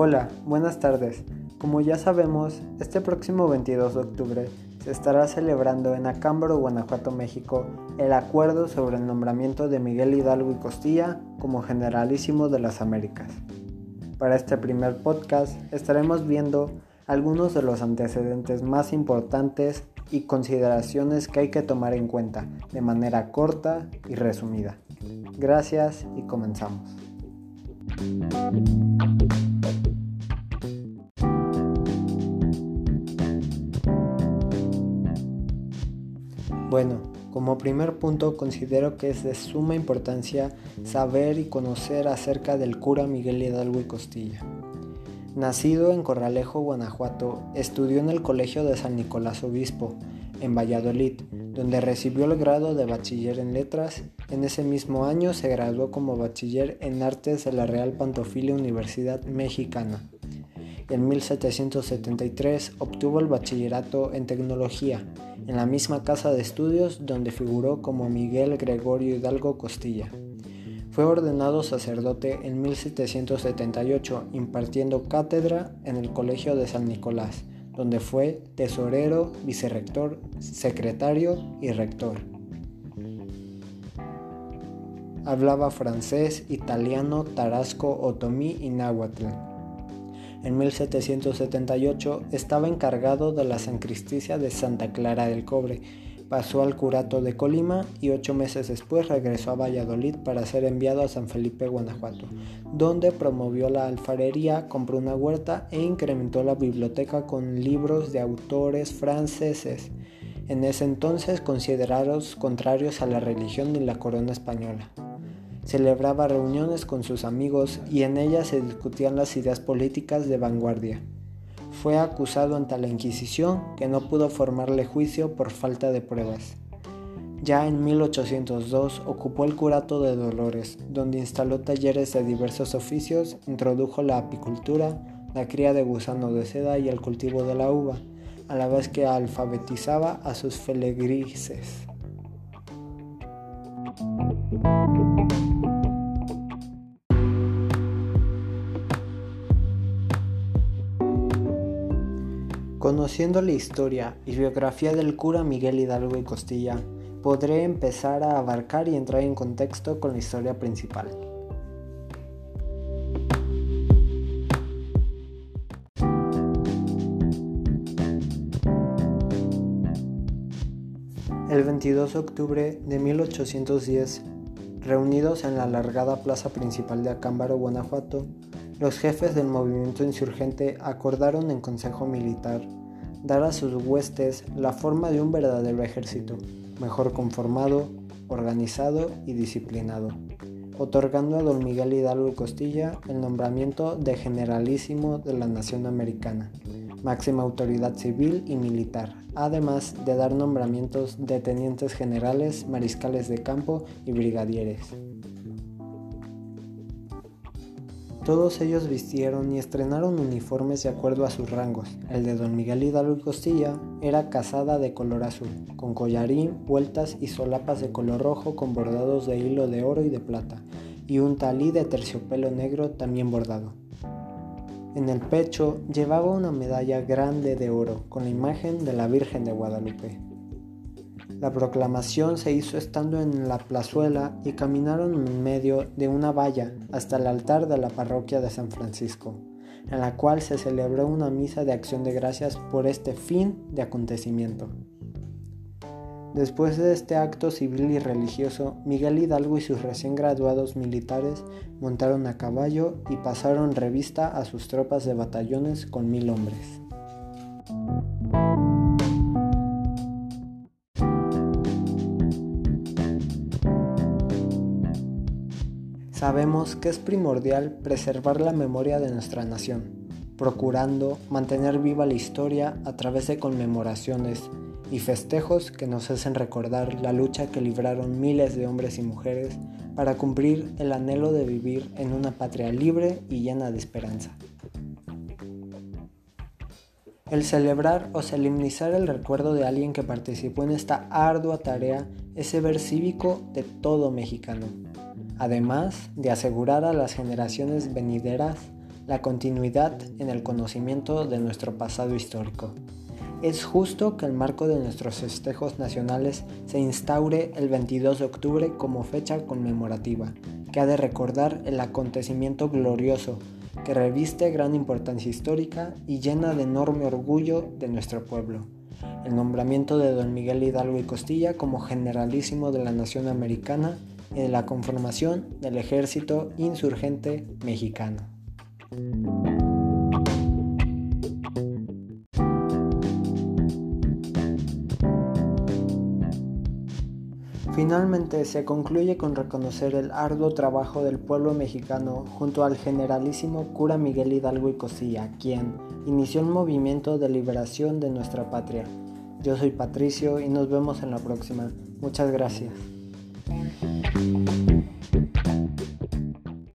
Hola, buenas tardes. Como ya sabemos, este próximo 22 de octubre se estará celebrando en Acámbaro, Guanajuato, México, el acuerdo sobre el nombramiento de Miguel Hidalgo y Costilla como Generalísimo de las Américas. Para este primer podcast estaremos viendo algunos de los antecedentes más importantes y consideraciones que hay que tomar en cuenta de manera corta y resumida. Gracias y comenzamos. Bueno, como primer punto considero que es de suma importancia saber y conocer acerca del cura Miguel Hidalgo y Costilla. Nacido en Corralejo, Guanajuato, estudió en el Colegio de San Nicolás Obispo, en Valladolid, donde recibió el grado de bachiller en letras. En ese mismo año se graduó como bachiller en artes de la Real Pantofilia Universidad Mexicana. En 1773 obtuvo el bachillerato en tecnología en la misma casa de estudios donde figuró como Miguel Gregorio Hidalgo Costilla. Fue ordenado sacerdote en 1778 impartiendo cátedra en el Colegio de San Nicolás, donde fue tesorero, vicerrector, secretario y rector. Hablaba francés, italiano, tarasco, otomí y náhuatl. En 1778 estaba encargado de la sancristicia de Santa Clara del Cobre, pasó al curato de Colima y ocho meses después regresó a Valladolid para ser enviado a San Felipe, Guanajuato, donde promovió la alfarería, compró una huerta e incrementó la biblioteca con libros de autores franceses, en ese entonces considerados contrarios a la religión y la corona española. Celebraba reuniones con sus amigos y en ellas se discutían las ideas políticas de vanguardia. Fue acusado ante la Inquisición que no pudo formarle juicio por falta de pruebas. Ya en 1802 ocupó el curato de Dolores, donde instaló talleres de diversos oficios, introdujo la apicultura, la cría de gusano de seda y el cultivo de la uva, a la vez que alfabetizaba a sus feligrises. Conociendo la historia y biografía del cura Miguel Hidalgo y Costilla, podré empezar a abarcar y entrar en contexto con la historia principal. El 22 de octubre de 1810, reunidos en la alargada plaza principal de Acámbaro, Guanajuato, los jefes del movimiento insurgente acordaron en Consejo Militar dar a sus huestes la forma de un verdadero ejército, mejor conformado, organizado y disciplinado, otorgando a don Miguel Hidalgo Costilla el nombramiento de generalísimo de la nación americana, máxima autoridad civil y militar, además de dar nombramientos de tenientes generales, mariscales de campo y brigadieres. Todos ellos vistieron y estrenaron uniformes de acuerdo a sus rangos. El de don Miguel Hidalgo y Costilla era casada de color azul, con collarín, vueltas y solapas de color rojo con bordados de hilo de oro y de plata, y un talí de terciopelo negro también bordado. En el pecho llevaba una medalla grande de oro con la imagen de la Virgen de Guadalupe. La proclamación se hizo estando en la plazuela y caminaron en medio de una valla hasta el altar de la parroquia de San Francisco, en la cual se celebró una misa de acción de gracias por este fin de acontecimiento. Después de este acto civil y religioso, Miguel Hidalgo y sus recién graduados militares montaron a caballo y pasaron revista a sus tropas de batallones con mil hombres. Sabemos que es primordial preservar la memoria de nuestra nación, procurando mantener viva la historia a través de conmemoraciones y festejos que nos hacen recordar la lucha que libraron miles de hombres y mujeres para cumplir el anhelo de vivir en una patria libre y llena de esperanza. El celebrar o solemnizar el recuerdo de alguien que participó en esta ardua tarea es ver cívico de todo mexicano además de asegurar a las generaciones venideras la continuidad en el conocimiento de nuestro pasado histórico. Es justo que el marco de nuestros festejos nacionales se instaure el 22 de octubre como fecha conmemorativa, que ha de recordar el acontecimiento glorioso que reviste gran importancia histórica y llena de enorme orgullo de nuestro pueblo. El nombramiento de don Miguel Hidalgo y Costilla como generalísimo de la nación americana y de la conformación del ejército insurgente mexicano. Finalmente se concluye con reconocer el arduo trabajo del pueblo mexicano junto al generalísimo cura Miguel Hidalgo y Cosilla, quien inició el movimiento de liberación de nuestra patria. Yo soy Patricio y nos vemos en la próxima. Muchas gracias. Thank you.